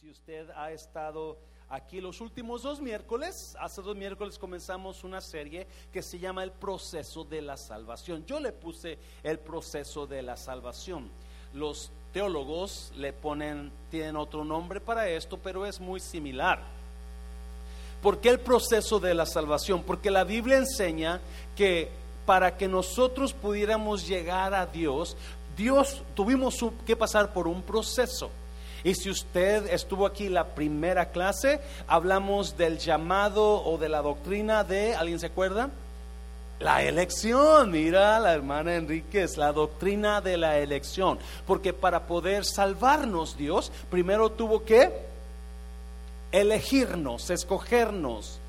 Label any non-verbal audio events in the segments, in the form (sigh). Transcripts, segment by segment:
Si usted ha estado aquí los últimos dos miércoles, hace dos miércoles comenzamos una serie que se llama El proceso de la salvación. Yo le puse el proceso de la salvación. Los teólogos le ponen, tienen otro nombre para esto, pero es muy similar. ¿Por qué el proceso de la salvación? Porque la Biblia enseña que para que nosotros pudiéramos llegar a Dios, Dios tuvimos que pasar por un proceso. Y si usted estuvo aquí la primera clase, hablamos del llamado o de la doctrina de, ¿alguien se acuerda? La elección, mira la hermana Enríquez, la doctrina de la elección. Porque para poder salvarnos Dios, primero tuvo que elegirnos, escogernos,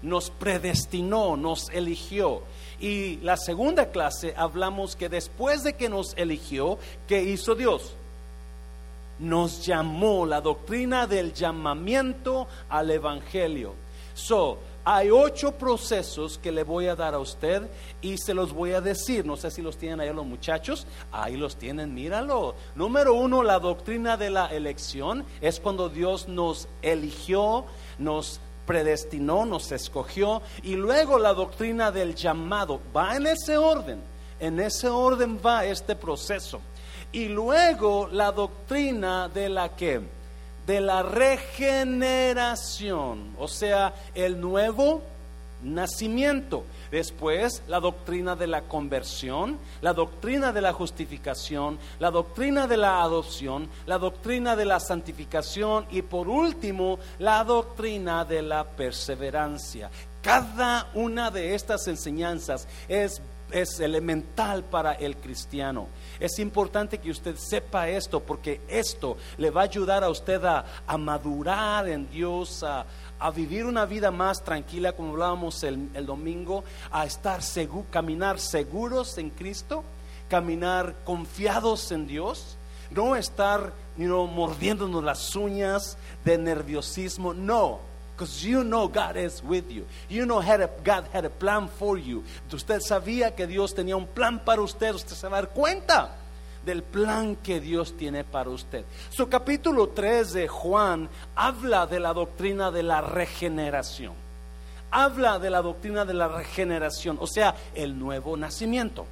nos predestinó, nos eligió. Y la segunda clase hablamos que después de que nos eligió, ¿qué hizo Dios? Nos llamó, la doctrina del llamamiento al Evangelio. So, hay ocho procesos que le voy a dar a usted y se los voy a decir. No sé si los tienen ahí los muchachos. Ahí los tienen, míralo. Número uno, la doctrina de la elección es cuando Dios nos eligió, nos predestinó, nos escogió. Y luego la doctrina del llamado. Va en ese orden. En ese orden va este proceso. Y luego la doctrina de la que? De la regeneración, o sea, el nuevo nacimiento. Después, la doctrina de la conversión, la doctrina de la justificación, la doctrina de la adopción, la doctrina de la santificación y por último, la doctrina de la perseverancia. Cada una de estas enseñanzas es, es elemental para el cristiano. Es importante que usted sepa esto porque esto le va a ayudar a usted a, madurar en Dios, a, vivir una vida más tranquila, como hablábamos el, domingo, a estar seguro, caminar seguros en Cristo, caminar confiados en Dios, no estar mordiéndonos las uñas de nerviosismo, no. Because you know God is with you. You know God had a plan for you. Usted sabía que Dios tenía un plan para usted. Usted se va a dar cuenta del plan que Dios tiene para usted. Su capítulo 3 de Juan habla de la doctrina de la regeneración. Habla de la doctrina de la regeneración, o sea, el nuevo nacimiento.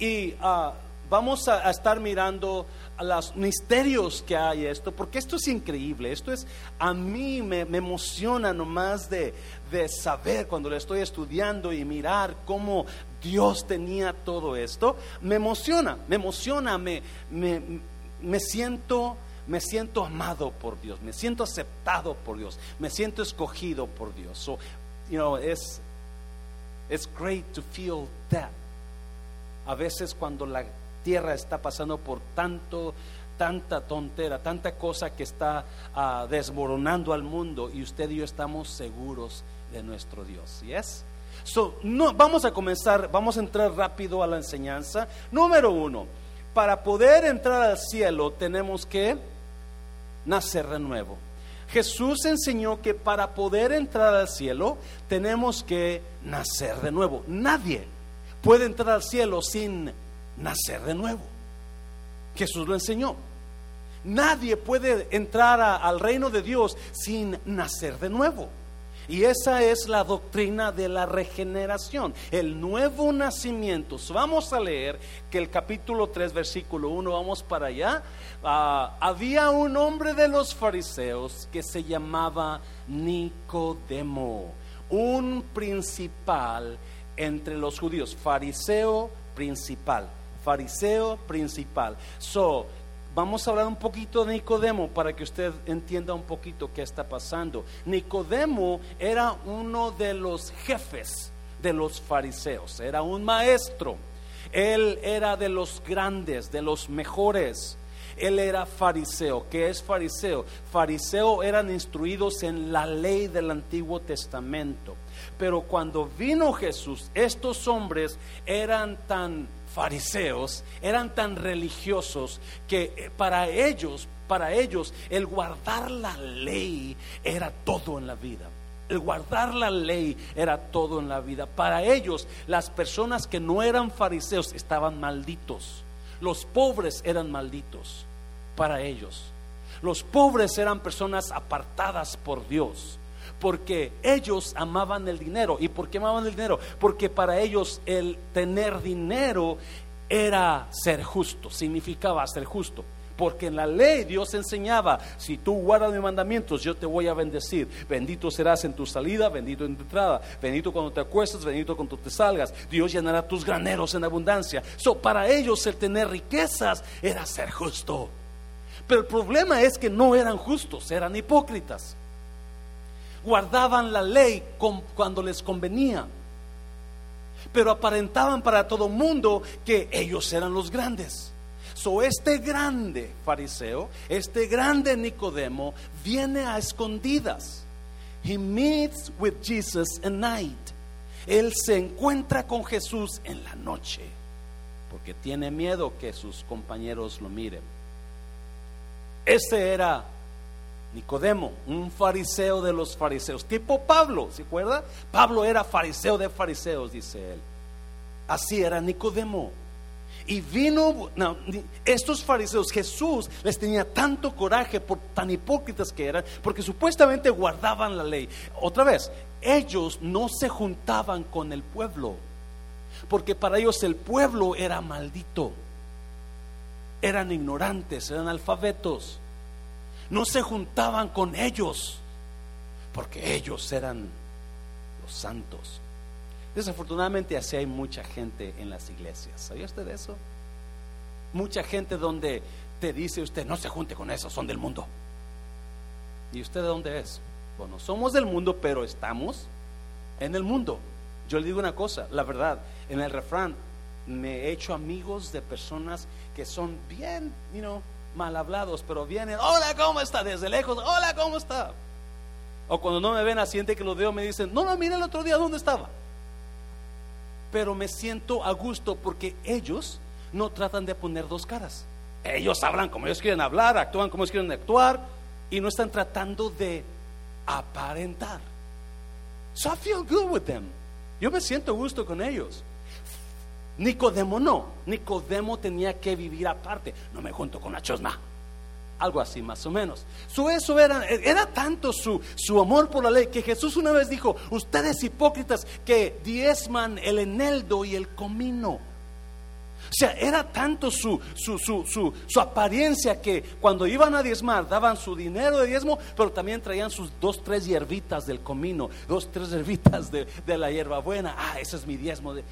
Y uh, vamos a, estar mirando los misterios que hay esto, porque esto es increíble, esto es, a mí me, emociona nomás de, de saber cuando lo estoy estudiando y mirar cómo Dios tenía todo esto, me emociona, me emociona, me, me, siento me siento amado por Dios, me siento aceptado por Dios, me siento escogido por Dios. So, you know, it's, it's great to feel that. A veces cuando la tierra está pasando por tanto, tanta tontera, tanta cosa que está ah, desmoronando al mundo y usted y yo estamos seguros de nuestro Dios. ¿Yes? So, no, vamos a comenzar, vamos a entrar rápido a la enseñanza. Número uno, para poder entrar al cielo tenemos que nacer de nuevo. Jesús enseñó que para poder entrar al cielo tenemos que nacer de nuevo. Nadie puede entrar al cielo sin nacer de nuevo. Jesús lo enseñó. Nadie puede entrar al reino de Dios sin nacer de nuevo. Y esa es la doctrina de la regeneración, el nuevo nacimiento. Vamos a leer que el capítulo 3, versículo 1, vamos para allá. Ah, había un hombre de los fariseos que se llamaba Nicodemo, un principal entre los judíos, fariseo principal fariseo principal. So, vamos a hablar un poquito de Nicodemo para que usted entienda un poquito qué está pasando. Nicodemo era uno de los jefes de los fariseos, era un maestro. Él era de los grandes, de los mejores. Él era fariseo. ¿Qué es fariseo? Fariseo eran instruidos en la ley del Antiguo Testamento. Pero cuando vino Jesús, estos hombres eran tan fariseos eran tan religiosos que eh, para ellos, para ellos, el guardar la ley era todo en la vida. El guardar la ley era todo en la vida. Para ellos, las personas que no eran fariseos estaban malditos. Los pobres eran malditos para ellos. Los pobres eran personas apartadas por Dios porque ellos amaban el dinero. ¿Y por qué amaban el dinero? Porque para ellos el tener dinero era ser justo, significaba ser justo. Porque en la ley Dios enseñaba, si tú guardas mis mandamientos, yo te voy a bendecir. Bendito serás en tu salida, bendito en tu entrada, bendito cuando te acuestas, bendito cuando te salgas. Dios llenará tus graneros en abundancia. So, para ellos el tener riquezas era ser justo. Pero el problema es que no eran justos, eran hipócritas. Guardaban la ley cuando les convenía. Pero aparentaban para todo mundo que ellos eran los grandes. So, este grande fariseo, este grande Nicodemo, viene a escondidas. He meets with Jesus at night. Él se encuentra con Jesús en la noche, porque tiene miedo que sus compañeros lo miren. Este era Nicodemo, un fariseo de los fariseos, tipo Pablo, ¿se acuerda? Pablo era fariseo de fariseos, dice él. Así era Nicodemo. Y vino, estos fariseos, Jesús les tenía tanto coraje por tan hipócritas que eran, porque supuestamente guardaban la ley. Otra vez, ellos no se juntaban con el pueblo, porque para ellos el pueblo era maldito. Eran ignorantes, eran alfabetos. No se juntaban con ellos, porque ellos eran los santos. Desafortunadamente así hay mucha gente en las iglesias. ¿Sabía usted de eso? Mucha gente donde te dice usted, no se junte con eso, son del mundo. ¿Y usted de dónde es? Bueno, somos del mundo, pero estamos en el mundo. Yo le digo una cosa, la verdad, en el refrán me he hecho amigos de personas que son bien, you know, mal hablados, pero vienen, hola, ¿cómo está? Desde lejos, hola, ¿cómo está? O cuando no me ven, asiente que lo veo, me dicen, no, no, mira el otro día, ¿dónde estaba? pero me siento a gusto porque ellos no tratan de poner dos caras. Ellos hablan como ellos quieren hablar, actúan como ellos quieren actuar y no están tratando de aparentar. So I feel good with them. Yo me siento a gusto con ellos. Nicodemo no. Nicodemo tenía que vivir aparte. No me junto con la chosma algo así más o menos. Su eso era, era tanto su, su amor por la ley que Jesús una vez dijo, ustedes hipócritas que diezman el eneldo y el comino. O sea, era tanto su, su, su, su, su apariencia que cuando iban a diezmar daban su dinero de diezmo, pero también traían sus dos, tres hierbitas del comino, dos, tres (laughs) hierbitas de, de la hierbabuena. Ah, ese es mi diezmo. De...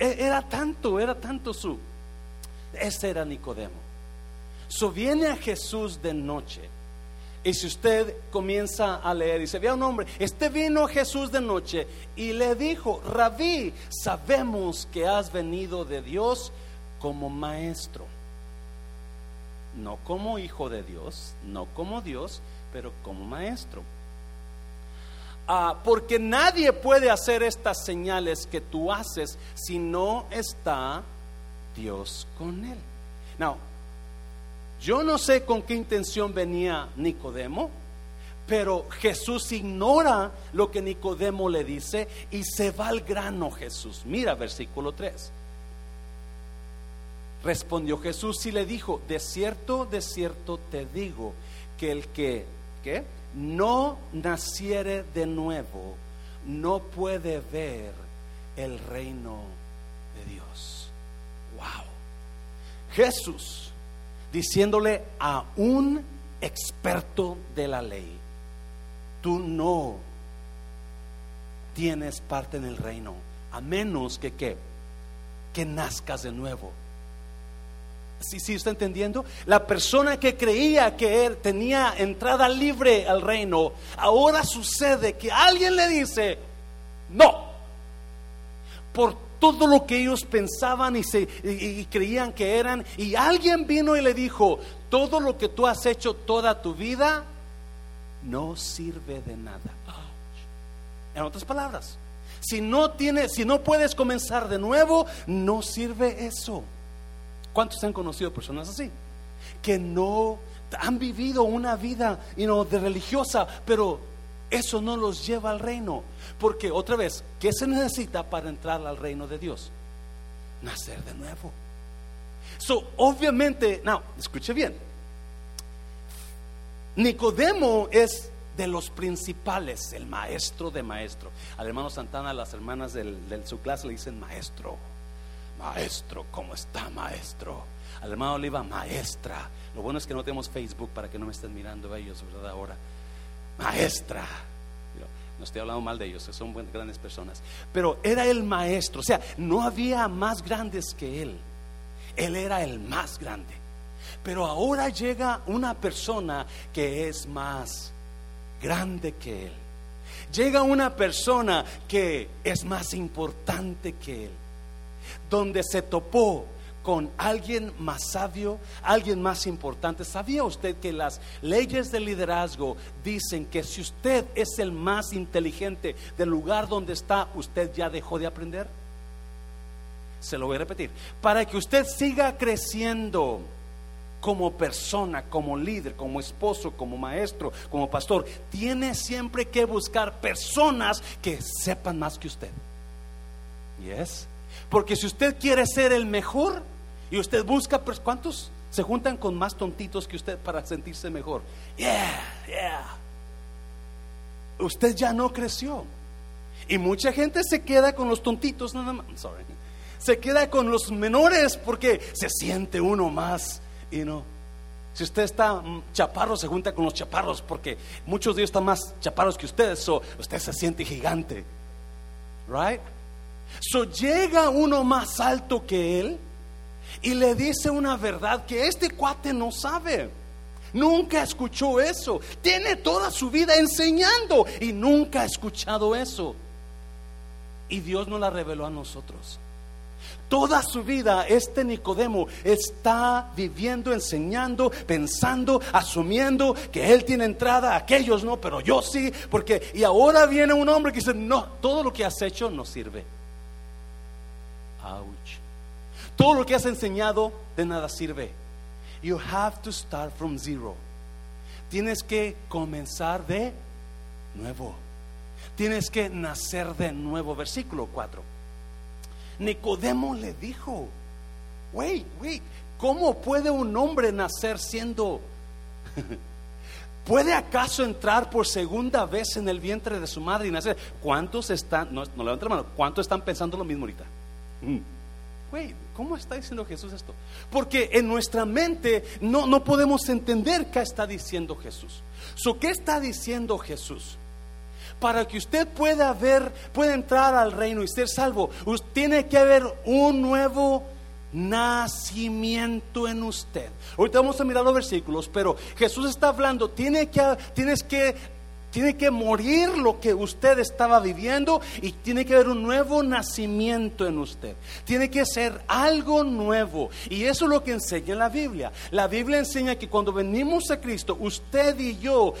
E, era tanto, era tanto su... Ese era Nicodemo. So viene a Jesús de noche. Y si usted comienza a leer y se ve un hombre, este vino a Jesús de noche y le dijo, Rabí, sabemos que has venido de Dios como maestro. No como hijo de Dios, no como Dios, pero como maestro. Ah, porque nadie puede hacer estas señales que tú haces si no está Dios con él. Now, yo no sé con qué intención venía Nicodemo, pero Jesús ignora lo que Nicodemo le dice y se va al grano Jesús. Mira versículo 3. Respondió Jesús y le dijo, de cierto, de cierto te digo, que el que. No naciere de nuevo no puede ver el reino de Dios. Wow. Jesús diciéndole a un experto de la ley, tú no tienes parte en el reino, a menos que que, que nazcas de nuevo. ¿Sí, ¿Sí está entendiendo? La persona que creía que él tenía entrada libre al reino, ahora sucede que alguien le dice, no, por todo lo que ellos pensaban y, se, creían que eran. Y alguien vino y le dijo, todo lo que tú has hecho toda tu vida no sirve de nada. En otras palabras, si no tienes, si no puedes comenzar de nuevo, no sirve eso. ¿Cuántos han conocido personas así? Que no han vivido una vida de religiosa, pero eso no los lleva al reino. Porque otra vez, ¿qué se necesita para entrar al reino de Dios? Nacer de nuevo. So, obviamente, no, escuche bien. Nicodemo es de los principales, el maestro de maestro. Al hermano Santana, las hermanas de su clase le dicen maestro. Maestro, ¿cómo está maestro? Al hermano Oliva, maestra. Lo bueno es que no tenemos Facebook para que no me estén mirando ellos, ¿verdad? Ahora, maestra. No estoy hablando mal de ellos, son grandes personas. Pero era el maestro, o sea, no había más grandes que él. Él era el más grande. Pero ahora llega una persona que es más grande que él. Llega una persona que es más importante que él. Donde se topó con alguien más sabio, alguien más importante. ¿Sabía usted que las leyes de liderazgo dicen que si usted es el más inteligente del lugar donde está, usted ya dejó de aprender? Se lo voy a repetir. Para que usted siga creciendo como persona, como líder, como esposo, como maestro, como pastor, tiene siempre que buscar personas que sepan más que usted. Yes. Porque si usted quiere ser el mejor y usted busca, ¿cuántos se juntan con más tontitos que usted para sentirse mejor? Yeah, yeah. Usted ya no creció. Y mucha gente se queda con los tontitos nada más. Sorry. Se queda con los menores porque se siente uno más y no. Si usted está chaparro, se junta con los chaparros porque muchos de ellos están más chaparros que ustedes, so usted se siente gigante. Right? So llega uno más alto que él y le dice una verdad que este cuate no sabe. Nunca escuchó eso. Tiene toda su vida enseñando y nunca ha escuchado eso. Y Dios nos la reveló a nosotros. Toda su vida este Nicodemo está viviendo, enseñando, pensando, asumiendo que él tiene entrada, aquellos no, pero yo sí, porque y ahora viene un hombre que dice, "No, todo lo que has hecho no sirve." Todo lo que has enseñado de nada sirve. You have to start from zero. Tienes que comenzar de nuevo. Tienes que nacer de nuevo. Versículo 4. Nicodemo le dijo, wait, wait, ¿cómo puede un hombre nacer siendo... (laughs) ¿Puede acaso entrar por segunda vez en el vientre de su madre y nacer? ¿Cuántos están, no, no levanten la mano, cuántos están pensando lo mismo ahorita? Mm. Wait, ¿cómo está diciendo Jesús esto? Porque en nuestra mente no, no podemos entender qué está diciendo Jesús. ¿Qué está diciendo Jesús? para que usted pueda ver, pueda entrar al reino y ser salvo, tiene que haber un nuevo nacimiento en usted. Ahorita vamos a mirar los versículos, pero Jesús está hablando, tiene que, tienes que tiene que morir lo que usted estaba viviendo y tiene que haber un nuevo nacimiento en usted. Tiene que ser algo nuevo. Y eso es lo que enseña la Biblia. La Biblia enseña que cuando venimos a Cristo, usted y yo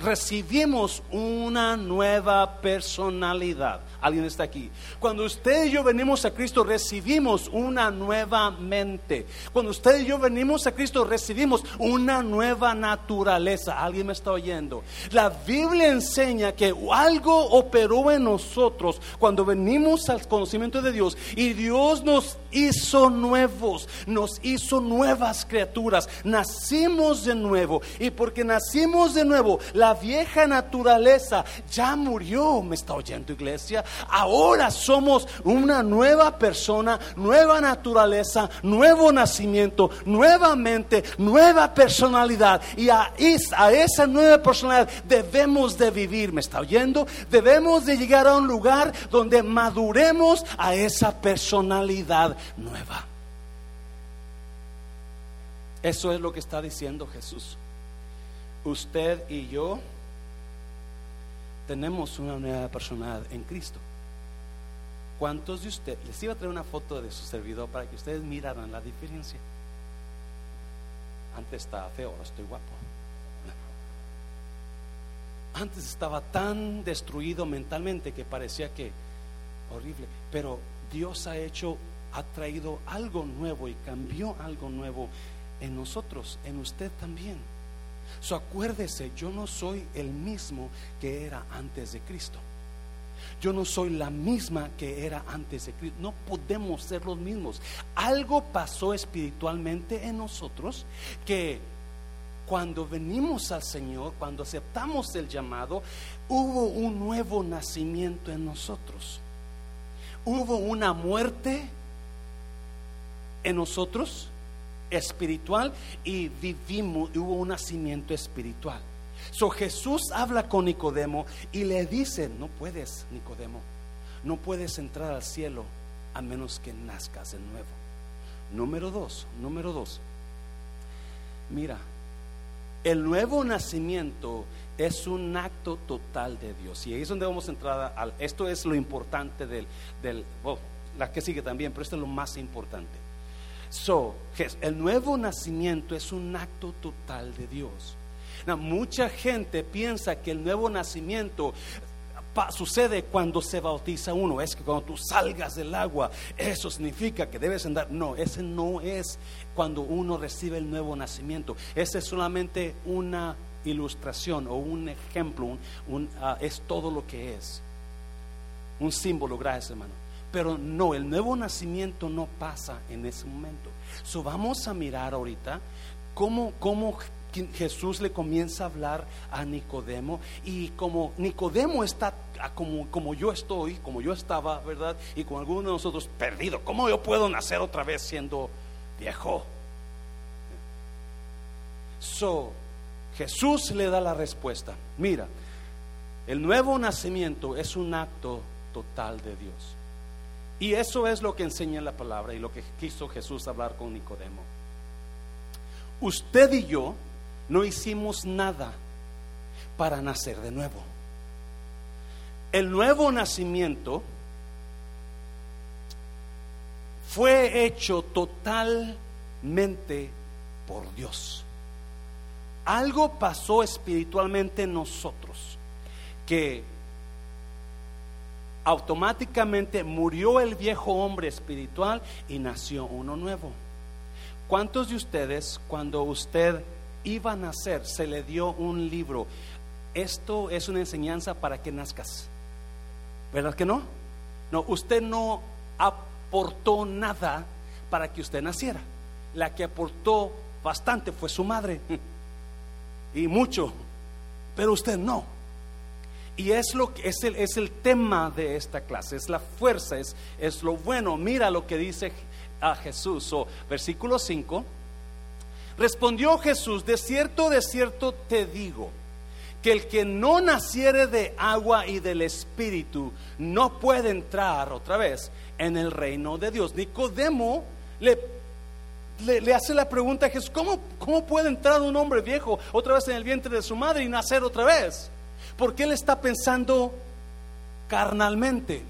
recibimos una nueva personalidad. ¿Alguien está aquí? Cuando usted y yo venimos a Cristo, recibimos una nueva mente. Cuando usted y yo venimos a Cristo, recibimos una nueva naturaleza. ¿Alguien me está oyendo? La Biblia enseña que algo operó en nosotros cuando venimos al conocimiento de Dios y Dios nos hizo nuevos, nos hizo nuevas criaturas. Nacimos de nuevo y porque nacimos de nuevo, la vieja naturaleza ya murió. ¿Me está oyendo, iglesia? Ahora somos una nueva persona, nueva naturaleza, nuevo nacimiento, nuevamente, nueva personalidad. Y a, a esa nueva personalidad debemos de vivir. ¿Me está oyendo? Debemos de llegar a un lugar donde maduremos a esa personalidad nueva. Eso es lo que está diciendo Jesús. Usted y yo tenemos una nueva personalidad en Cristo. ¿Cuántos de ustedes, les iba a traer una foto de su servidor para que ustedes miraran la diferencia? Antes estaba feo, ahora estoy guapo. Antes estaba tan destruido mentalmente que parecía que horrible, pero Dios ha hecho, ha traído algo nuevo y cambió algo nuevo en nosotros, en usted también. So acuérdese, yo no soy el mismo que era antes de Cristo. Yo no soy la misma que era antes de Cristo. No podemos ser los mismos. Algo pasó espiritualmente en nosotros que cuando venimos al Señor, cuando aceptamos el llamado, hubo un nuevo nacimiento en nosotros. Hubo una muerte en nosotros espiritual y vivimos, hubo un nacimiento espiritual. So Jesús habla con Nicodemo y le dice, no puedes, Nicodemo, no puedes entrar al cielo a menos que nazcas de nuevo. Número dos, número dos. Mira, el nuevo nacimiento es un acto total de Dios. Y ahí es donde vamos a entrar esto es lo importante del, del la que sigue también, pero esto es lo más importante. So, el nuevo nacimiento es un acto total de Dios. mucha gente piensa que el nuevo nacimiento sucede cuando se bautiza uno. Es que cuando tú salgas del agua, eso significa que debes andar. No, ese no es cuando uno recibe el nuevo nacimiento. Ese es solamente una ilustración o un ejemplo. Ah, es todo lo que es. Un símbolo, gracias hermano. Pero no, el nuevo nacimiento no pasa en ese momento. So vamos a mirar ahorita cómo, cómo Jesús le comienza a hablar a Nicodemo y como Nicodemo está como, como yo estoy, como yo estaba, ¿verdad? Y con algunos de nosotros perdido, ¿cómo yo puedo nacer otra vez siendo viejo? So, Jesús le da la respuesta. Mira, el nuevo nacimiento es un acto total de Dios. Y eso es lo que enseña la palabra y lo que quiso Jesús hablar con Nicodemo. Usted y yo no hicimos nada para nacer de nuevo. El nuevo nacimiento fue hecho totalmente por Dios. Algo pasó espiritualmente en nosotros que automáticamente murió el viejo hombre espiritual y nació uno nuevo. ¿Cuántos de ustedes cuando usted iba a nacer se le dio un libro? Esto es una enseñanza para que nazcas. ¿Verdad que no? No, usted no aportó nada para que usted naciera. La que aportó bastante fue su madre. (laughs) Y mucho. Pero usted no. Y es lo es el, es el tema de esta clase, es la fuerza, es, es lo bueno. Mira lo que dice a Jesús. O versículo 5. Respondió Jesús, de cierto, de cierto te digo, que el que no naciere de agua y del Espíritu no puede entrar otra vez en el reino de Dios. Nicodemo le, le, hace la pregunta a Jesús, ¿cómo, ¿cómo puede entrar un hombre viejo otra vez en el vientre de su madre y nacer otra vez? Porque él está pensando carnalmente.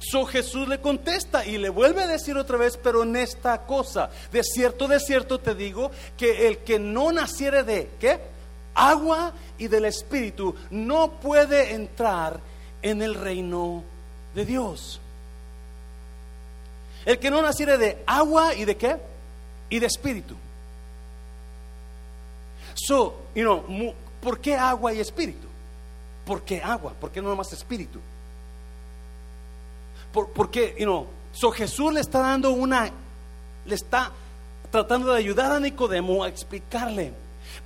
So Jesús le contesta y le vuelve a decir otra vez, pero en esta cosa, de cierto, de cierto te digo, que el que no naciere de, ¿qué? Agua y del Espíritu, no puede entrar en el reino de Dios. El que no naciere de agua y de qué? Y de Espíritu. So, you know, ¿Por qué agua y espíritu? ¿Por qué agua? ¿Por qué no más espíritu? ¿Por, porque, you know, so Jesús le está dando una, le está tratando de ayudar a Nicodemo a explicarle.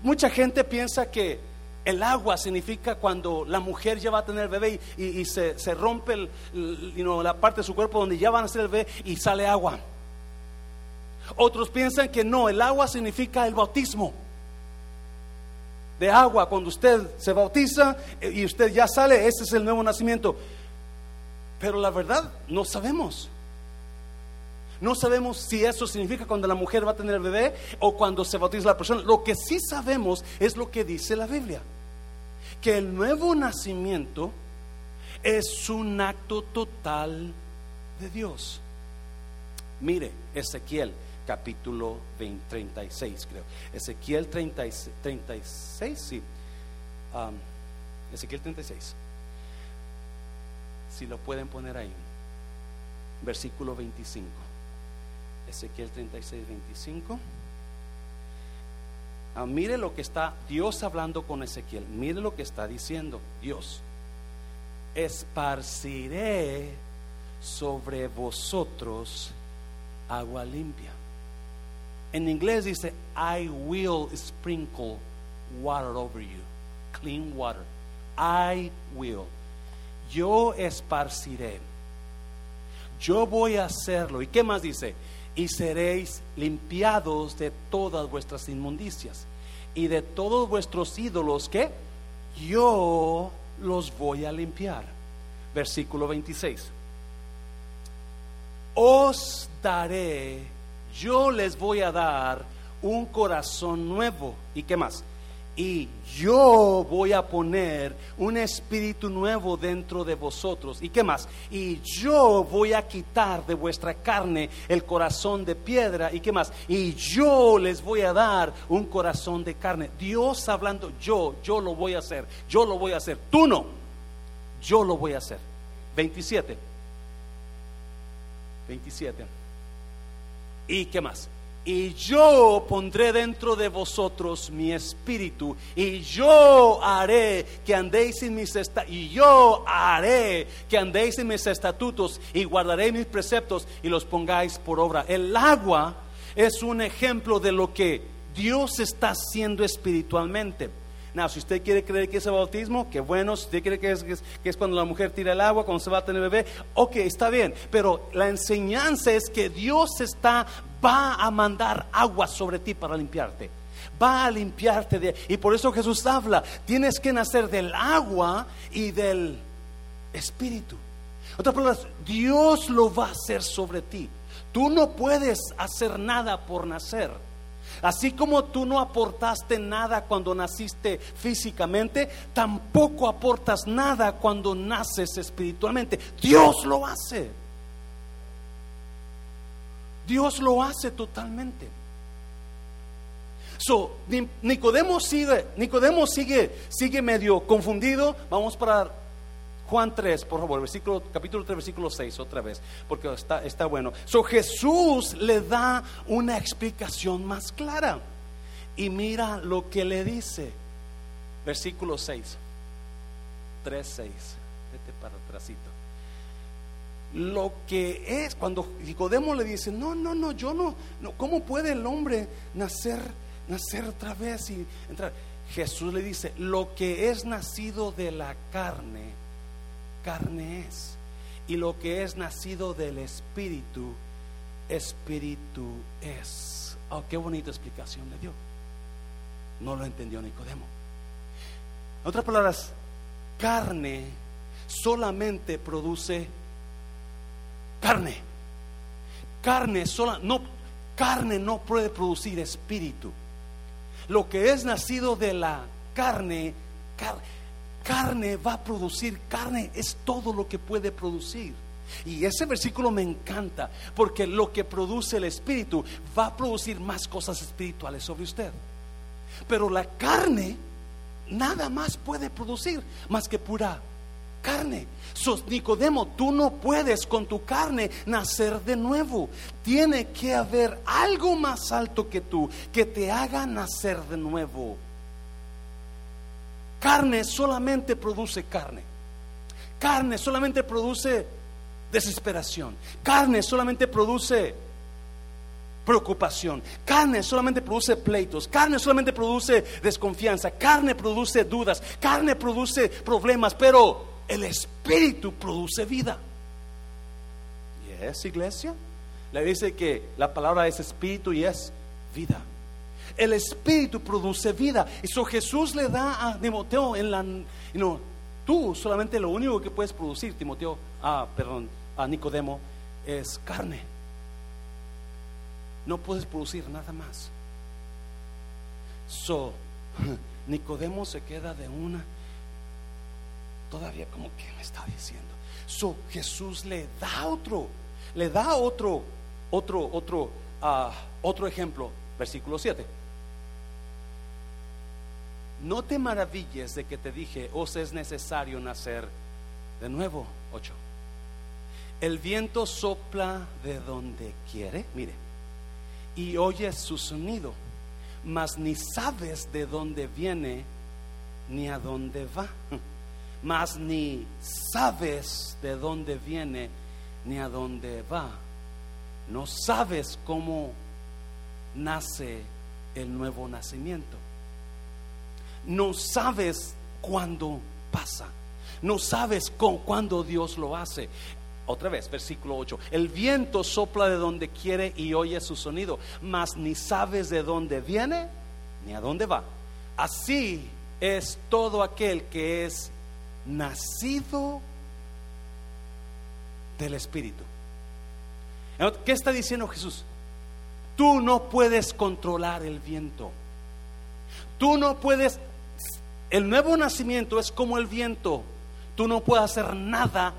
Mucha gente piensa que el agua significa cuando la mujer ya va a tener bebé y, se, rompe el, you know, la parte de su cuerpo donde ya van a ser el bebé y sale agua. Otros piensan que no, el agua significa el bautismo de agua cuando usted se bautiza eh, y usted ya sale, ese es el nuevo nacimiento. Pero la verdad, no sabemos. No sabemos si eso significa cuando la mujer va a tener bebé o cuando se bautiza la persona. Lo que sí sabemos es lo que dice la Biblia. Que el nuevo nacimiento es un acto total de Dios. Mire, Ezequiel capítulo 36, creo. Ezequiel 36, 36 sí. Ezequiel 36. Si lo pueden poner ahí. Versículo 25. Ezequiel 36, 25. Ah, mire lo que está Dios hablando con Ezequiel. Mire lo que está diciendo Dios. Esparciré sobre vosotros agua limpia En inglés dice, I will sprinkle water over you, clean water. I will. Yo esparciré. Yo voy a hacerlo. ¿Y qué más dice? Y seréis limpiados de todas vuestras inmundicias y de todos vuestros ídolos que yo los voy a limpiar. Versículo 26. Os daré, yo les voy a dar un corazón nuevo. ¿Y qué más? y yo voy a poner un espíritu nuevo dentro de vosotros. ¿Y qué más? Y yo voy a quitar de vuestra carne el corazón de piedra. ¿Y qué más? Y yo les voy a dar un corazón de carne. Dios hablando, yo, yo lo voy a hacer, yo lo voy a hacer. Tú no, yo lo voy a hacer. 27. 27. ¿Y qué más? y yo pondré dentro de vosotros mi espíritu y yo haré que andéis en mis y yo haré que andéis en mis estatutos y guardaré mis preceptos y los pongáis por obra. El agua es un ejemplo de lo que Dios está haciendo espiritualmente si usted quiere creer que es el bautismo, qué bueno. Si usted quiere que es, que cuando la mujer tira el agua, cuando se va a tener bebé, ok, está bien. Pero la enseñanza es que Dios está, va a mandar agua sobre ti para limpiarte va a limpiarte de y por eso Jesús habla, tienes que nacer del agua y del espíritu. Otra palabra, Dios lo va a hacer sobre ti. Tú no puedes hacer nada por nacer. Así como tú no aportaste nada cuando naciste físicamente, tampoco aportas nada cuando naces espiritualmente. Dios lo hace. Dios lo hace totalmente. So, Nicodemo sigue, Nicodemo sigue, sigue medio confundido. Vamos para Juan 3, por favor, versículo, capítulo 3, versículo 6, otra vez, porque está, está bueno. So Jesús le da una explicación más clara. Y mira lo que le dice. Versículo 6. 3, 6. Vete para atrásito. Lo que es, cuando Nicodemo le dice, no, no, no, yo no, no, ¿cómo puede el hombre nacer, nacer otra vez y entrar? Jesús le dice, lo que es nacido de la carne, carne es. Y lo que es nacido del Espíritu, Espíritu es. Oh, qué bonita explicación le dio. No lo entendió Nicodemo. En otras palabras, carne solamente produce carne. Carne sola, no, carne no puede producir espíritu. Lo que es nacido de la carne, carne carne va a producir, carne es todo lo que puede producir. Y ese versículo me encanta porque lo que produce el Espíritu va a producir más cosas espirituales sobre usted. Pero la carne nada más puede producir más que pura carne. Sos Nicodemo, tú no puedes con tu carne nacer de nuevo. Tiene que haber algo más alto que tú que te haga nacer de nuevo. Carne solamente produce carne. Carne solamente produce desesperación. Carne solamente produce preocupación. Carne solamente produce pleitos. Carne solamente produce desconfianza. Carne produce dudas. Carne produce problemas. Pero el Espíritu produce vida. ¿Y es iglesia? Le dice que la palabra es espíritu y es vida el Espíritu produce vida. Eso Jesús le da a Timoteo en la... No, tú solamente lo único que puedes producir, Timoteo, ah, perdón, a Nicodemo, es carne. No puedes producir nada más. So, (laughs) Nicodemo se queda de una, todavía como que me está diciendo. So, Jesús le da otro, le da otro, otro, otro, uh, otro ejemplo, versículo 7. No te maravilles de que te dije, os es necesario nacer de nuevo. 8. El viento sopla de donde quiere, mire, y oyes su sonido, mas ni sabes de dónde viene ni a dónde va. (laughs) Mas ni sabes de dónde viene ni a dónde va. No sabes cómo nace el nuevo nacimiento. No sabes cuándo pasa. No sabes con, cuándo Dios lo hace. Otra vez, versículo 8. El viento sopla de donde quiere y oye su sonido, mas ni sabes de dónde viene ni a dónde va. Así es todo aquel que es nacido del Espíritu. ¿Qué está diciendo Jesús? Tú no puedes controlar el viento. Tú no puedes... El nuevo nacimiento es como el viento. Tú no puedes hacer nada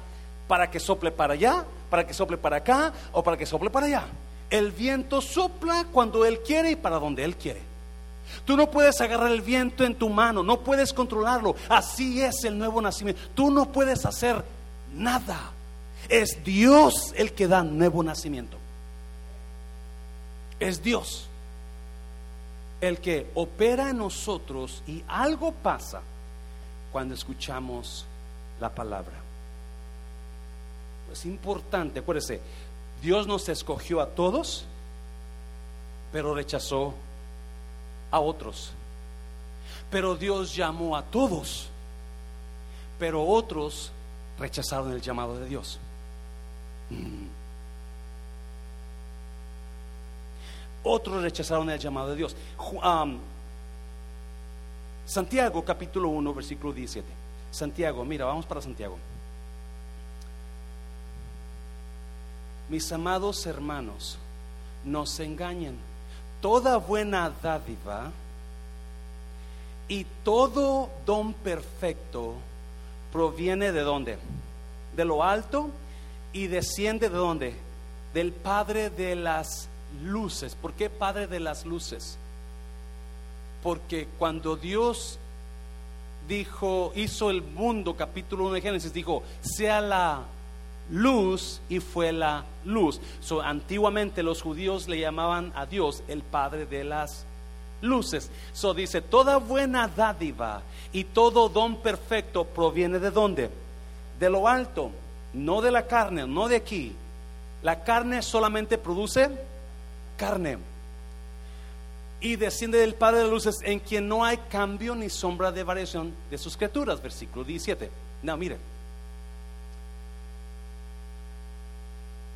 para que sople para allá, para que sople para acá o para que sople para allá. El viento sopla cuando Él quiere y para donde Él quiere. Tú no puedes agarrar el viento en tu mano, no puedes controlarlo. Así es el nuevo nacimiento. Tú no puedes hacer nada. Es Dios el que da nuevo nacimiento. Es Dios el que opera en nosotros y algo pasa cuando escuchamos la palabra. Es importante, acuérdese, Dios nos escogió a todos, pero rechazó a otros. Pero Dios llamó a todos, pero otros rechazaron el llamado de Dios. Mm. Otros rechazaron el llamado de Dios. Santiago capítulo 1, versículo 17. Santiago, mira, vamos para Santiago. Mis amados hermanos, no se engañen. Toda buena dádiva y todo don perfecto proviene de dónde? De lo alto y desciende de dónde? Del Padre de las luces. ¿Por qué Padre de las luces? Porque cuando Dios dijo, hizo el mundo, capítulo 1 de Génesis, dijo, sea la luz y fue la luz. So, antiguamente los judíos le llamaban a Dios el Padre de las luces. So dice, toda buena dádiva y todo don perfecto proviene de dónde? De lo alto no de la carne, no de aquí. La carne solamente produce carne. Y desciende del Padre de luces en quien no hay cambio ni sombra de variación de sus criaturas. Versículo 17. No, mire.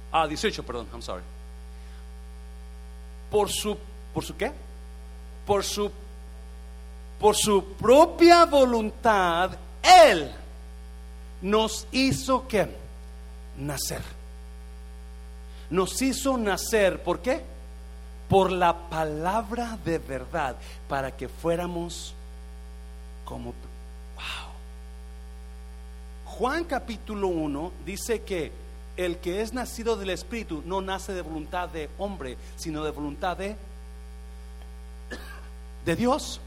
Ah, 18, perdón, I'm sorry. Por su, ¿por su qué? Por su, por su propia voluntad, Él nos hizo que nacer. Nos hizo nacer, ¿por qué? Por la palabra de verdad, para que fuéramos como... ¡Wow! Juan capítulo 1 dice que el que es nacido del Espíritu no nace de voluntad de hombre, sino de voluntad de, de Dios.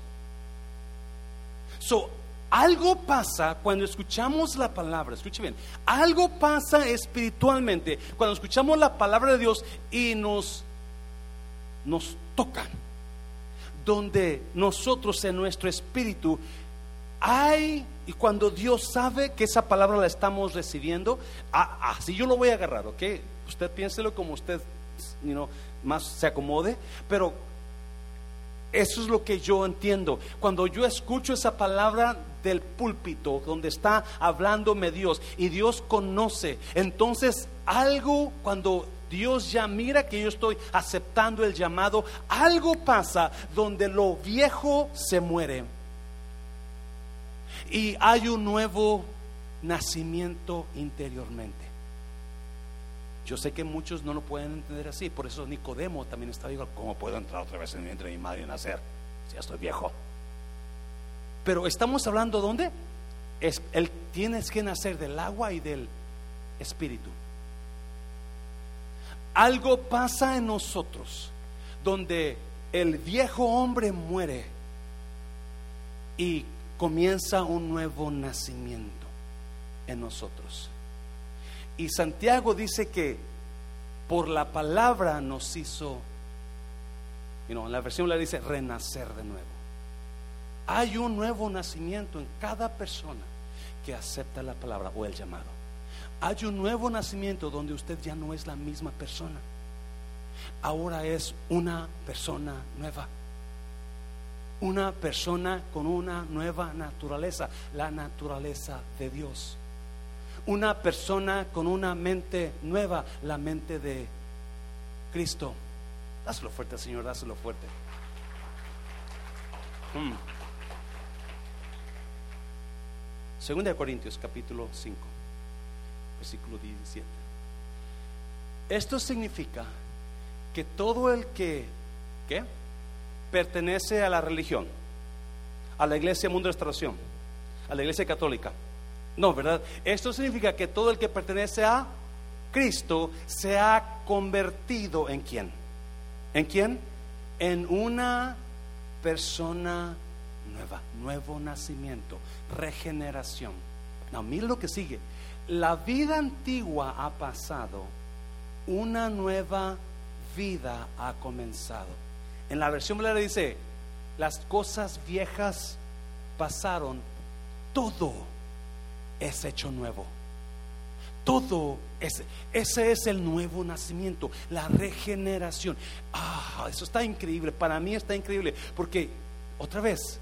So, algo pasa cuando escuchamos la palabra, escuche bien, algo pasa espiritualmente cuando escuchamos la palabra de Dios y nos, nos toca, donde nosotros en nuestro espíritu hay, y cuando Dios sabe que esa palabra la estamos recibiendo, así yo lo voy a agarrar, ¿ok? Usted piénselo como usted más se acomode, pero eso es lo que yo entiendo. Cuando yo escucho esa palabra del púlpito, donde está hablándome Dios, y Dios conoce, entonces algo cuando Dios ya mira que yo estoy aceptando el llamado, algo pasa donde lo viejo se muere. Y hay un nuevo nacimiento interiormente. Yo sé que muchos no lo pueden entender así, por eso Nicodemo también está igual. ¿Cómo puedo entrar otra vez en mi madre y nacer? Si ya estoy viejo. Pero estamos hablando dónde? El, tienes que nacer del agua y del espíritu. Algo pasa en nosotros donde el viejo hombre muere y comienza un nuevo nacimiento en nosotros. Y Santiago dice que por la palabra nos hizo, en la versión le dice renacer de nuevo. Hay un nuevo nacimiento en cada persona que acepta la palabra o el llamado. Hay un nuevo nacimiento donde usted ya no es la misma persona. ahora es una persona nueva. Una persona con una nueva naturaleza, la naturaleza de Dios. Una persona con una mente nueva, la mente de Cristo. Dáselo fuerte, Señor, dáselo fuerte. Hmm. Segunda de Corintios capítulo 5, versículo 17. Esto significa que todo el que ¿qué? pertenece a la religión, a la iglesia Mundo de Restauración, a la iglesia católica, no, ¿verdad? Esto significa que todo el que pertenece a Cristo se ha convertido en quién? ¿En quién? En una persona nueva, nuevo nacimiento, regeneración. No, mira lo que sigue. La vida antigua ha pasado, una nueva vida ha comenzado. En la versión le dice, las cosas viejas pasaron, todo es hecho nuevo. Todo es, ese es el nuevo nacimiento, la regeneración. Ah, eso está increíble, para mí está increíble, porque otra vez,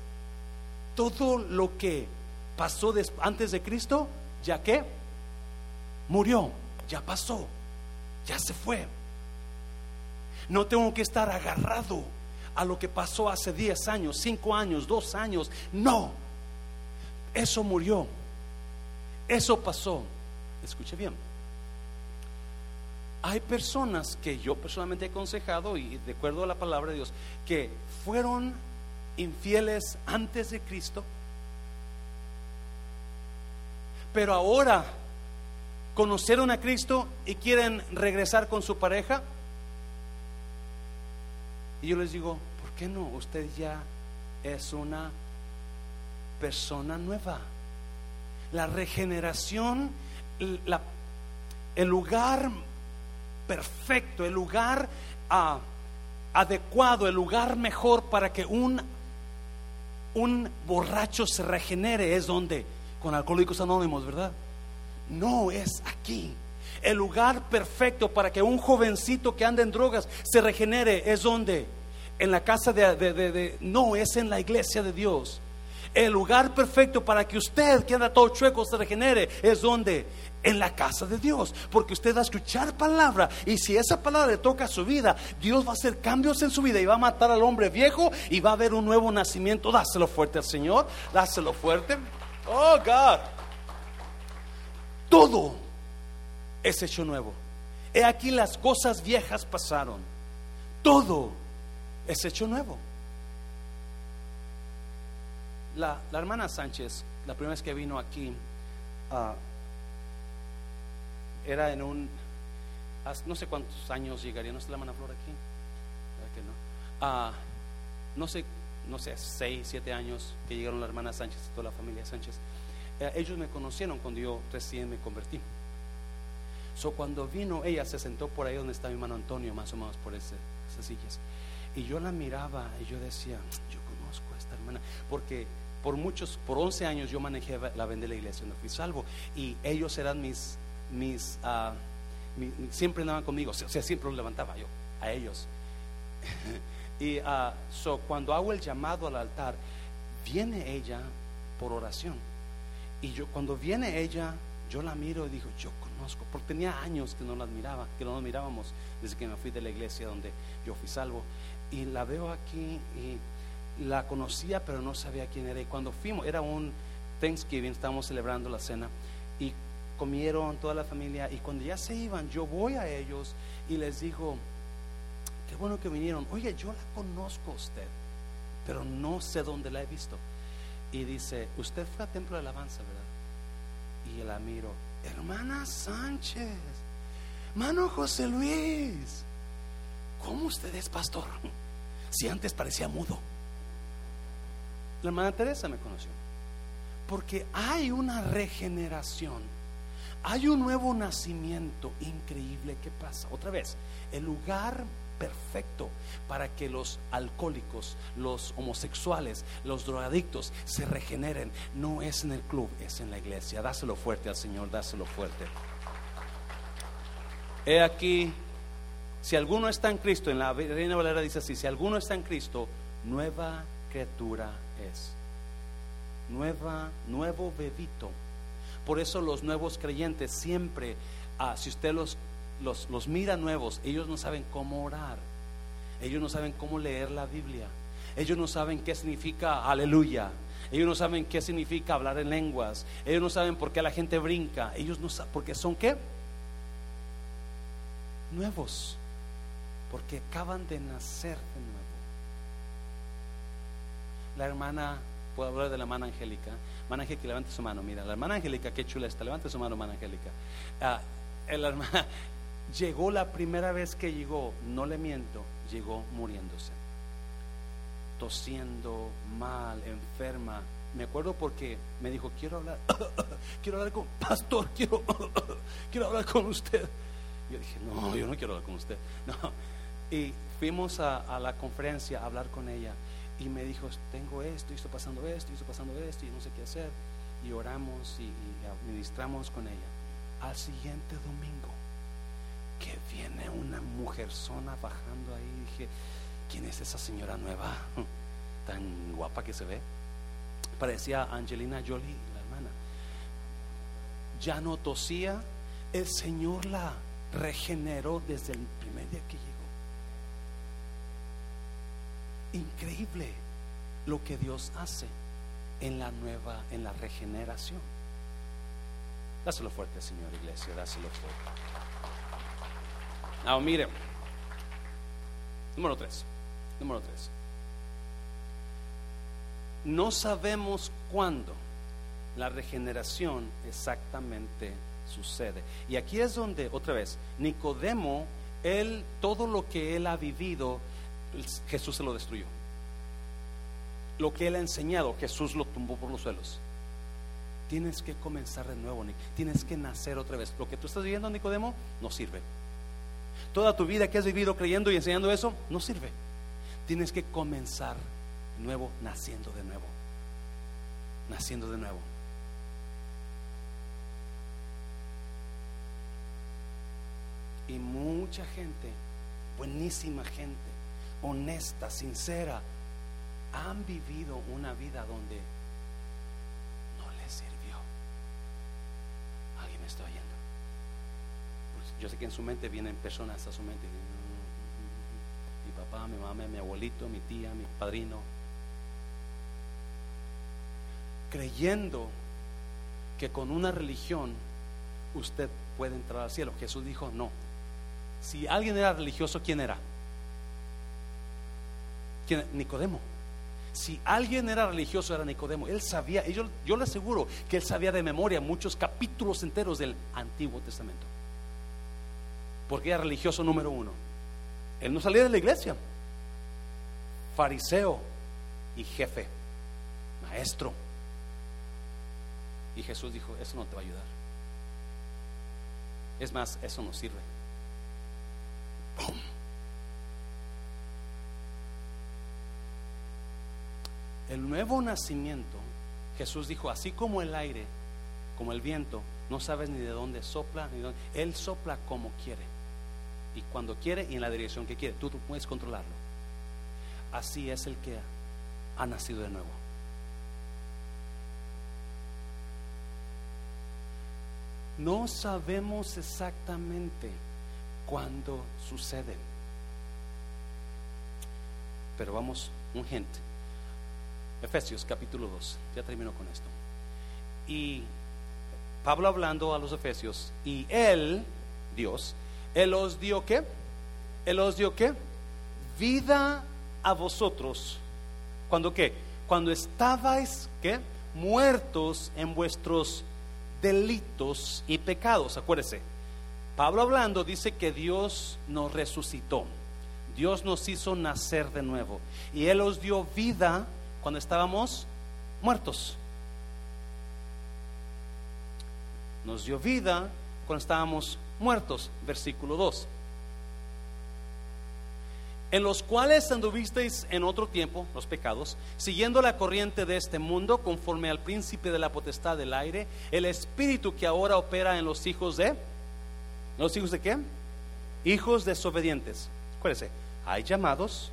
todo lo que pasó antes de Cristo, ya que murió, ya pasó, ya se fue. No tengo que estar agarrado a lo que pasó hace 10 años, 5 años, 2 años. No, eso murió, eso pasó. Escuche bien. Hay personas que yo personalmente he aconsejado y de acuerdo a la palabra de Dios, que fueron infieles antes de Cristo, pero ahora conocieron a Cristo y quieren regresar con su pareja. Y yo les digo, ¿por qué no? Usted ya es una persona nueva. La regeneración, el lugar perfecto, el lugar ah, adecuado, el lugar mejor para que un un borracho se regenere es donde, con alcohólicos anónimos, ¿verdad? No es aquí. El lugar perfecto para que un jovencito que anda en drogas se regenere es donde, en la casa de, de, no, es en la iglesia de Dios. El lugar perfecto para que usted que anda todo chueco se regenere es donde, en la casa de Dios, porque usted va a escuchar palabra y si esa palabra le toca a su vida, Dios va a hacer cambios en su vida y va a matar al hombre viejo y va a haber un nuevo nacimiento. Dáselo fuerte al Señor, dáselo fuerte. Oh God. Todo es hecho nuevo. He aquí las cosas viejas pasaron. Todo es hecho nuevo. La, hermana Sánchez, la primera vez que vino aquí, uh, era en un, no sé cuántos años llegaría, ¿no está la flor aquí? Ah, no sé, no sé, seis, siete años que llegaron la hermana Sánchez y toda la familia Sánchez. Eh, ellos me conocieron cuando yo recién me convertí. So, cuando vino, ella se sentó por ahí donde está mi hermano Antonio, más o menos por ese, esas sillas. Y yo la miraba y yo decía, yo conozco a esta hermana, porque por muchos, por 11 años yo manejé la venda de la iglesia, no fui salvo, y ellos eran mis mis, uh, siempre andaban conmigo, o sea, siempre los levantaba yo a ellos. (laughs) y uh, so, cuando hago el llamado al altar, viene ella por oración. Y yo, cuando viene ella, yo la miro y digo, yo conozco, porque tenía años que no la admiraba, que no nos mirábamos desde que me fui de la iglesia donde yo fui salvo. Y la veo aquí y la conocía, pero no sabía quién era. Y cuando fuimos, era un Thanksgiving, estábamos celebrando la cena. Y comieron toda la familia y cuando ya se iban, yo voy a ellos y les digo, qué bueno que vinieron. Oye, yo la conozco a usted, pero no sé dónde la he visto. Y dice, usted fue a Templo de Alabanza, ¿verdad? Y la miro, hermana Sánchez, mano José Luis, ¿cómo usted es pastor? (laughs) Si antes parecía mudo. La hermana Teresa me conoció. Porque hay una regeneración hay un nuevo nacimiento increíble que pasa. Otra vez, el lugar perfecto para que los alcohólicos, los homosexuales, los drogadictos se regeneren no es en el club, es en la iglesia. Dáselo fuerte al Señor, dáselo fuerte. He aquí Si alguno está en Cristo, en la Reina Valera dice así, si alguno está en Cristo, nueva criatura es. Nueva, nuevo bebito. Por eso los nuevos creyentes siempre, ah, si usted los, los, los mira nuevos, ellos no saben cómo orar. Ellos no saben cómo leer la Biblia. Ellos no saben qué significa aleluya. Ellos no saben qué significa hablar en lenguas. Ellos no saben por qué la gente brinca. Ellos no saben, porque son qué? Nuevos. Porque acaban de nacer de nuevo. La hermana, puedo hablar de la hermana Angélica. Hermana Angélica, levante su mano. Mira, la hermana Angélica, qué chula está. Levante su mano, hermana Angélica. Ah, la hermana llegó la primera vez que llegó, no le miento, llegó muriéndose tosiendo mal, enferma. Me acuerdo porque me dijo, quiero hablar, (coughs) quiero hablar con pastor, quiero, (coughs) quiero hablar con usted. Yo dije, no, yo no quiero hablar con usted. (laughs) No. Y fuimos a, la conferencia a hablar con ella y me dijo, tengo esto, y estoy pasando esto, y estoy pasando esto, y no sé qué hacer. Y oramos y, y administramos con ella. Al siguiente domingo, que viene una mujerzona bajando ahí, dije, ¿quién es esa señora nueva? (laughs) Tan guapa que se ve. Parecía Angelina Jolie, la hermana. Ya no tosía. El Señor la regeneró desde el primer día que llegó. Increíble lo que Dios hace en la nueva, en la regeneración. Dáselo fuerte, Señor Iglesia, dáselo fuerte. Ahora mire, número tres. Número tres. No sabemos cuándo la regeneración exactamente sucede. Y aquí es donde, otra vez, Nicodemo, él, todo lo que él ha vivido, Jesús se lo destruyó. Lo que él ha enseñado, Jesús lo tumbó por los suelos. Tienes que comenzar de nuevo, tienes que nacer otra vez. Lo que tú estás viviendo, Nicodemo, no sirve. Toda tu vida que has vivido creyendo y enseñando eso, no sirve. Tienes que comenzar nuevo, naciendo de nuevo. Naciendo de nuevo. Y mucha gente, buenísima gente, honesta, sincera, han vivido una vida donde no les sirvió. ¿Alguien me está oyendo? Yo sé que en su mente vienen personas a su mente papá, mi mamá, mi abuelito, mi tía, mi padrino, creyendo que con una religión usted puede entrar al cielo. Jesús dijo, no. Si alguien era religioso, ¿quién era? ¿Quién? Nicodemo. Si alguien era religioso, era Nicodemo. Él sabía, yo, yo le aseguro que él sabía de memoria muchos capítulos enteros del Antiguo Testamento. Porque era religioso número uno. Él no salía de la iglesia. Fariseo y jefe, maestro. Y Jesús dijo, eso no te va a ayudar. Es más, eso no sirve. El nuevo nacimiento, Jesús dijo, así como el aire, como el viento, no sabes ni de dónde sopla, ni de dónde, Él sopla como quiere y cuando quiere y en la dirección que quiere. Tú, puedes controlarlo. Así es el que ha nacido de nuevo. No sabemos exactamente cuándo sucede. Pero vamos, un gente. Efesios capítulo 2. Ya termino con esto. Y Pablo hablando a los Efesios, y él, Dios, él os dio qué? Él os dio qué? Vida a vosotros. ¿Cuando qué? Cuando estabais qué? Muertos en vuestros delitos y pecados. Acuérdese. Pablo hablando dice que Dios nos resucitó. Dios nos hizo nacer de nuevo. Y Él os dio vida cuando estábamos muertos. Nos dio vida cuando estábamos muertos, versículo 2. En los cuales anduvisteis en otro tiempo, los pecados, siguiendo la corriente de este mundo, conforme al príncipe de la potestad del aire, el espíritu que ahora opera en los hijos de... ¿Los hijos de qué? hijos desobedientes. Acuérdense, hay llamados,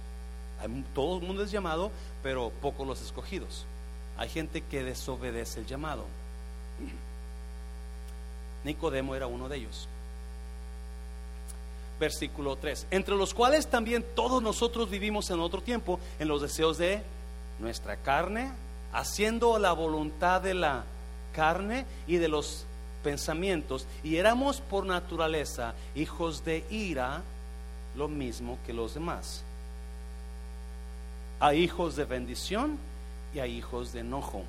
todo el mundo es llamado, pero pocos los escogidos. Hay gente que desobedece el llamado. Nicodemo era uno de ellos. Versículo 3. Entre los cuales también todos nosotros vivimos en otro tiempo en los deseos de nuestra carne, haciendo la voluntad de la carne y de los pensamientos, y éramos por naturaleza hijos de ira, lo mismo que los demás. Hay hijos de bendición y hay hijos de enojo.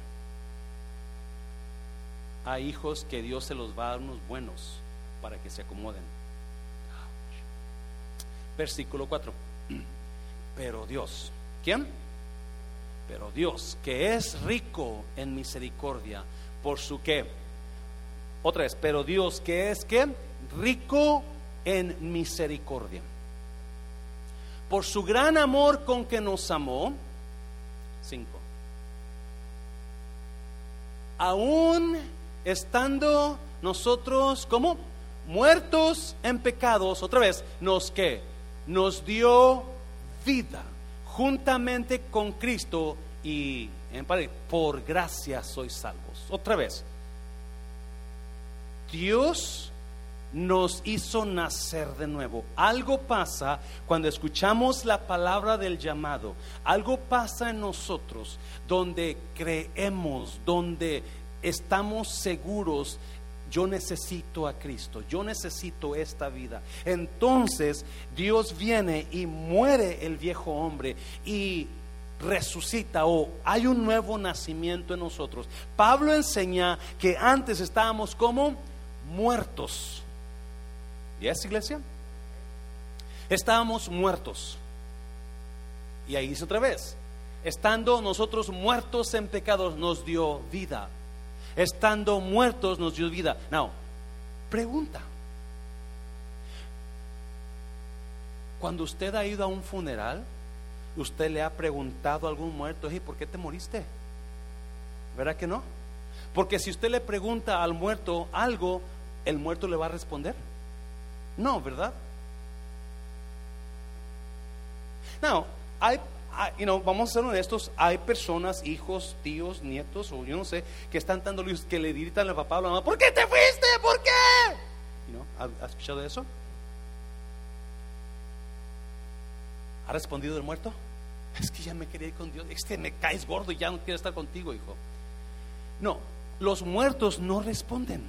Hay hijos que Dios se los va a dar unos buenos para que se acomoden. Versículo 4. (clears throat) Pero Dios, ¿quién? Pero Dios, que es rico en misericordia, por su que, otra vez, pero Dios, que es que rico en misericordia, por su gran amor con que nos amó, cinco, aún estando nosotros como muertos en pecados, otra vez, nos que nos dio vida juntamente con Cristo y en por gracia sois salvos. Otra vez, Dios nos hizo nacer de nuevo. Algo pasa cuando escuchamos la palabra del llamado. Algo pasa en nosotros donde creemos, donde estamos seguros yo necesito a Cristo, yo necesito esta vida. Entonces Dios viene y muere el viejo hombre y resucita o hay un nuevo nacimiento en nosotros. Pablo enseña que antes estábamos como muertos. ¿Y es iglesia? Estábamos muertos. Y ahí dice otra vez, estando nosotros muertos en pecados nos dio vida estando muertos nos dio vida. Now, pregunta. Cuando usted ha ido a un funeral, usted le ha preguntado a algún muerto, ¿y por qué te moriste? ¿Verdad que no? Porque si usted le pregunta al muerto algo, el muerto le va a responder. No, ¿verdad? No, hay Ah, vamos a ser honestos, hay personas, hijos, tíos, nietos, o yo no sé, que están dando luz, que le gritan al papá o la mamá, ¿por qué te fuiste? ¿Por qué? ¿Has escuchado eso? ¿Ha respondido el muerto? Es que ya me quería ir con Dios, es que me caes gordo y ya no quiero estar contigo, hijo. No, los muertos no responden.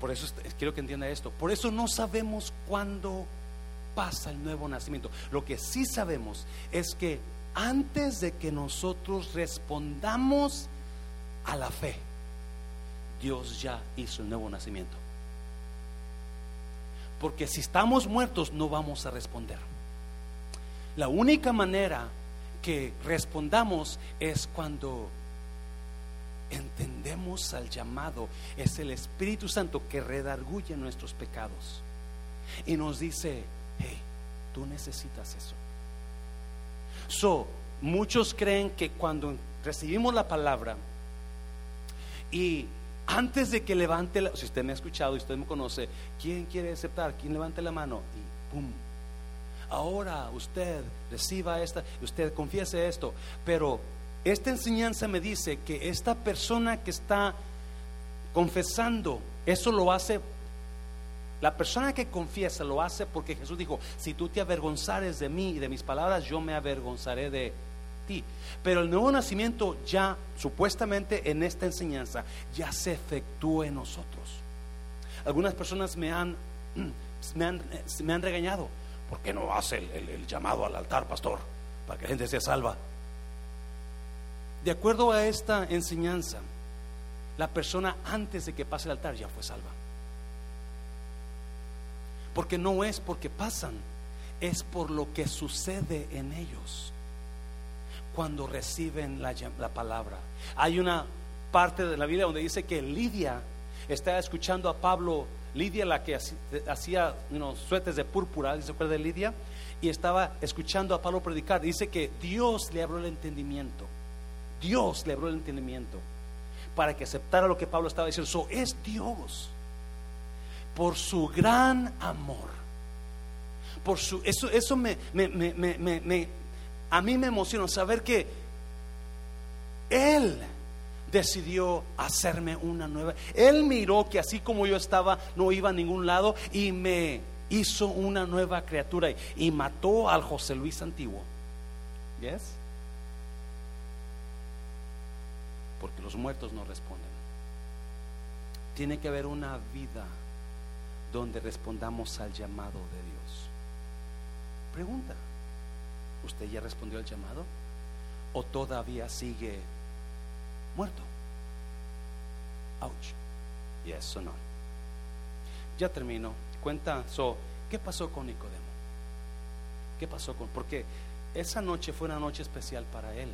Por eso quiero que entienda esto. Por eso no sabemos cuándo pasa el nuevo nacimiento. Lo que sí sabemos es que antes de que nosotros respondamos a la fe, Dios ya hizo el nuevo nacimiento. Porque si estamos muertos no vamos a responder. La única manera que respondamos es cuando entendemos al llamado. Es el Espíritu Santo que redarguye nuestros pecados y nos dice, hey, tú necesitas eso. So, muchos creen que cuando recibimos la palabra y antes de que levante la, si usted me ha escuchado y usted me conoce, ¿quién quiere aceptar? ¿Quién levante la mano? Y pum. Ahora usted reciba esta, usted confiese esto, pero esta enseñanza me dice que esta persona que está confesando, eso lo hace la persona que confiesa lo hace porque Jesús dijo, si tú te avergonzares de mí y de mis palabras, yo me avergonzaré de ti. Pero el nuevo nacimiento ya, supuestamente en esta enseñanza, ya se efectúa en nosotros. Algunas personas me han, (clears throat) me han, me han regañado. ¿Por qué no hace el, el llamado al altar, pastor? Para que la gente sea salva. De acuerdo a esta enseñanza, la persona antes de que pase el altar ya fue salva. Porque no es porque pasan, es por lo que sucede en ellos cuando reciben la, palabra. Hay una parte de la Biblia donde dice que Lidia está escuchando a Pablo, Lidia la que hacía unos suetes de púrpura, ¿se acuerda de Lidia? Y estaba escuchando a Pablo predicar. Dice que Dios le abrió el entendimiento. Dios le abrió el entendimiento para que aceptara lo que Pablo estaba diciendo. Eso es Dios por su gran amor. Por su, eso eso me, me, me, me, a mí me emociona saber que Él decidió hacerme una nueva. Él miró que así como yo estaba, no iba a ningún lado y me hizo una nueva criatura y mató al José Luis antiguo. ¿Yes? Porque los muertos no responden. Tiene que haber una vida donde respondamos al llamado de Dios. Pregunta, ¿usted ya respondió al llamado? ¿O todavía sigue muerto? Ouch. Y eso no. Ya termino. Cuenta, so, ¿qué pasó con Nicodemo? ¿Qué pasó con? Porque esa noche fue una noche especial para él.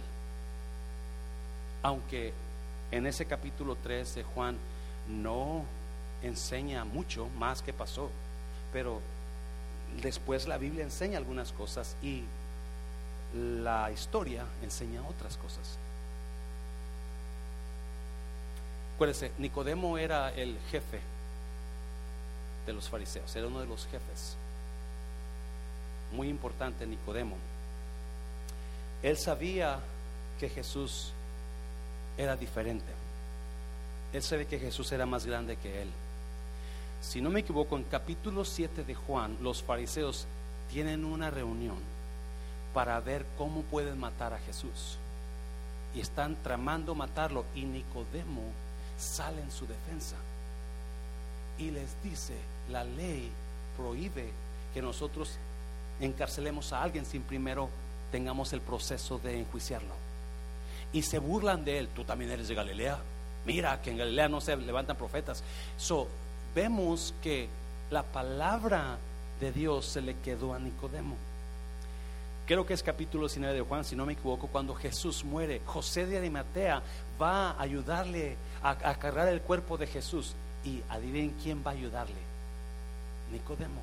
Aunque en ese capítulo 3 de Juan no enseña mucho más que pasó, pero después la Biblia enseña algunas cosas y la historia enseña otras cosas. Acuérdense, Nicodemo era el jefe de los fariseos, era uno de los jefes. Muy importante Nicodemo. Él sabía que Jesús era diferente. Él sabe que Jesús era más grande que él. Si no me equivoco, en capítulo 7 de Juan, los fariseos tienen una reunión para ver cómo pueden matar a Jesús. Y están tramando matarlo. Y Nicodemo sale en su defensa. Y les dice, la ley prohíbe que nosotros encarcelemos a alguien sin primero tengamos el proceso de enjuiciarlo. Y se burlan de él. Tú también eres de Galilea. Mira que en Galilea no se levantan profetas. Vemos que la palabra de Dios se le quedó a Nicodemo. Creo que es capítulo 19 de Juan, si no me equivoco, cuando Jesús muere, José de Arimatea va a ayudarle a, a cargar el cuerpo de Jesús. Y adivinen quién va a ayudarle. Nicodemo.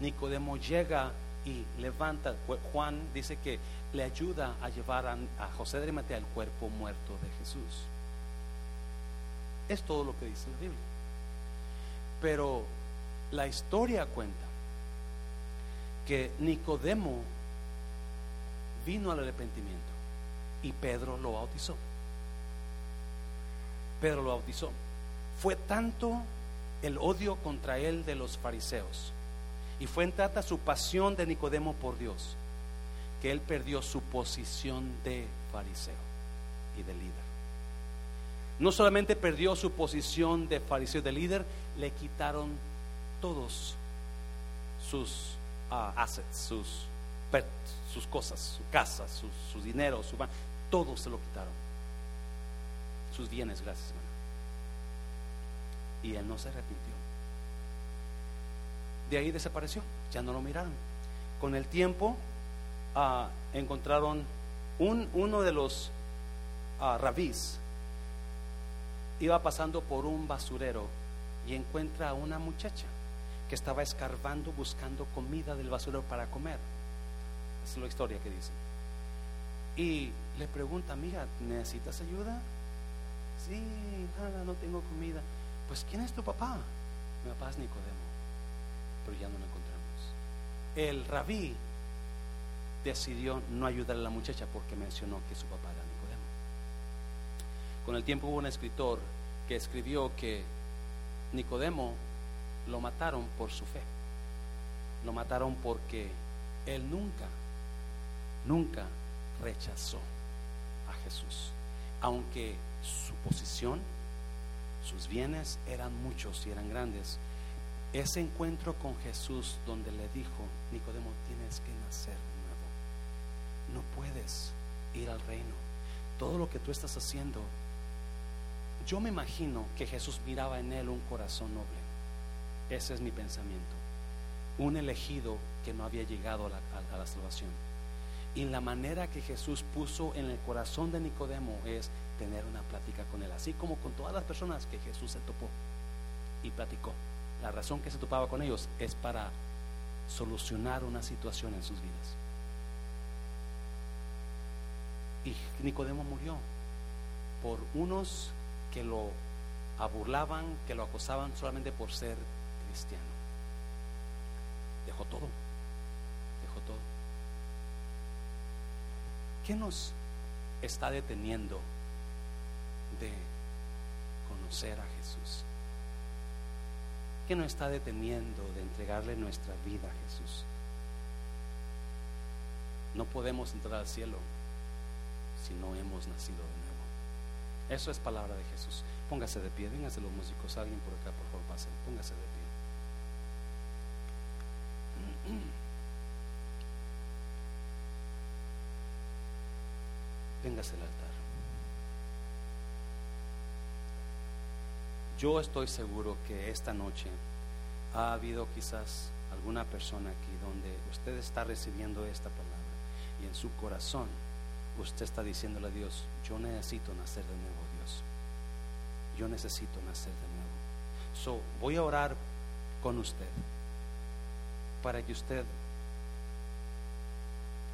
Nicodemo llega y levanta. Juan dice que le ayuda a llevar a, José de Arimatea el cuerpo muerto de Jesús. Es todo lo que dice la Biblia. Pero la historia cuenta que Nicodemo vino al arrepentimiento y Pedro lo bautizó. Pedro lo bautizó. Fue tanto el odio contra él de los fariseos y fue en trata su pasión de Nicodemo por Dios que él perdió su posición de fariseo y de líder. No solamente perdió su posición de fariseo de líder, le quitaron todos sus ah, assets, sus, sus cosas, su casa, su, dinero, su todo se lo quitaron. Sus bienes, gracias, hermano. Y él no se arrepintió. De ahí desapareció, ya no lo miraron. Con el tiempo ah, encontraron un, uno de los uh, rabís, iba pasando por un basurero y encuentra a una muchacha que estaba escarbando buscando comida del basurero para comer. Es la historia que dice. Y le pregunta, amiga, ¿necesitas ayuda? Sí, nada, no tengo comida. Pues, ¿quién es tu papá? Mi papá es Nicodemo, pero ya no lo encontramos. El rabí decidió no ayudar a la muchacha porque mencionó que su papá era. Con el tiempo hubo un escritor que escribió que Nicodemo lo mataron por su fe. Lo mataron porque él nunca, nunca rechazó a Jesús. Aunque su posición, sus bienes eran muchos y eran grandes. Ese encuentro con Jesús donde le dijo, Nicodemo, tienes que nacer de nuevo. No puedes ir al reino. Todo lo que tú estás haciendo yo me imagino que Jesús miraba en él un corazón noble. Ese es mi pensamiento. Un elegido que no había llegado a la, salvación. Y la manera que Jesús puso en el corazón de Nicodemo es tener una plática con él, así como con todas las personas que Jesús se topó y platicó. La razón que se topaba con ellos es para solucionar una situación en sus vidas. Y Nicodemo murió por unos que lo aburlaban, que lo acosaban solamente por ser cristiano. Dejó todo, dejó todo. ¿Qué nos está deteniendo de conocer a Jesús? ¿Qué nos está deteniendo de entregarle nuestra vida a Jesús? No podemos entrar al cielo si no hemos nacido de nuevo. Eso es palabra de Jesús. Póngase de pie, véngase los músicos, alguien por acá, por favor, pasen, póngase de pie. Véngase al altar. Yo estoy seguro que esta noche ha habido quizás alguna persona aquí donde usted está recibiendo esta palabra y en su corazón usted está diciéndole a Dios, yo necesito nacer de nuevo, Dios. Yo necesito nacer de nuevo. So, voy a orar con usted para que usted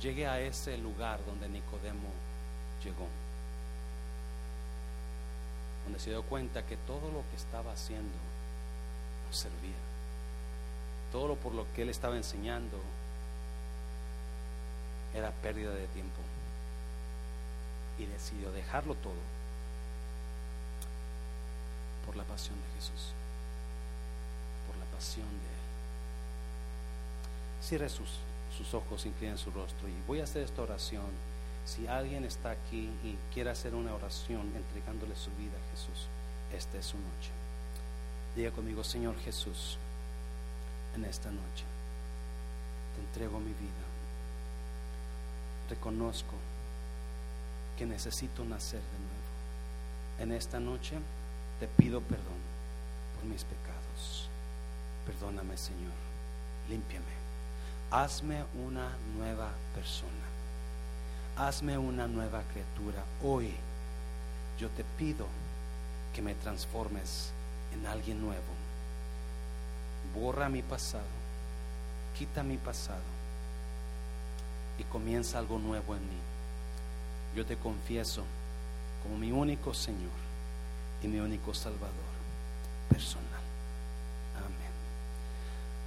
llegue a ese lugar donde Nicodemo llegó. Donde se dio cuenta que todo lo que estaba haciendo no servía. Todo lo por lo que él estaba enseñando era pérdida de tiempo. Y decidió dejarlo todo por la pasión de Jesús, por la pasión de Él. Cierre sus, sus ojos, incline su rostro y voy a hacer esta oración. Si alguien está aquí y quiere hacer una oración entregándole su vida a Jesús, esta es su noche. Diga conmigo, Señor Jesús, en esta noche te entrego mi vida reconozco que necesito nacer de nuevo. En esta noche te pido perdón por mis pecados. Perdóname, Señor. Límpiame. Hazme una nueva persona. Hazme una nueva criatura. Hoy yo te pido que me transformes en alguien nuevo. Borra mi pasado. Quita mi pasado y comienza algo nuevo en mí. Yo te confieso como mi único Señor y mi único Salvador personal. Amén.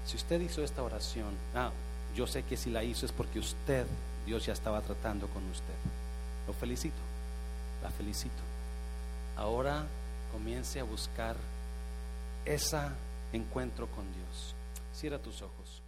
Si usted hizo esta oración, ah, yo sé que si la hizo es porque usted, Dios ya estaba tratando con usted. Lo felicito, la felicito. Ahora comience a buscar ese encuentro con Dios. Cierra tus ojos.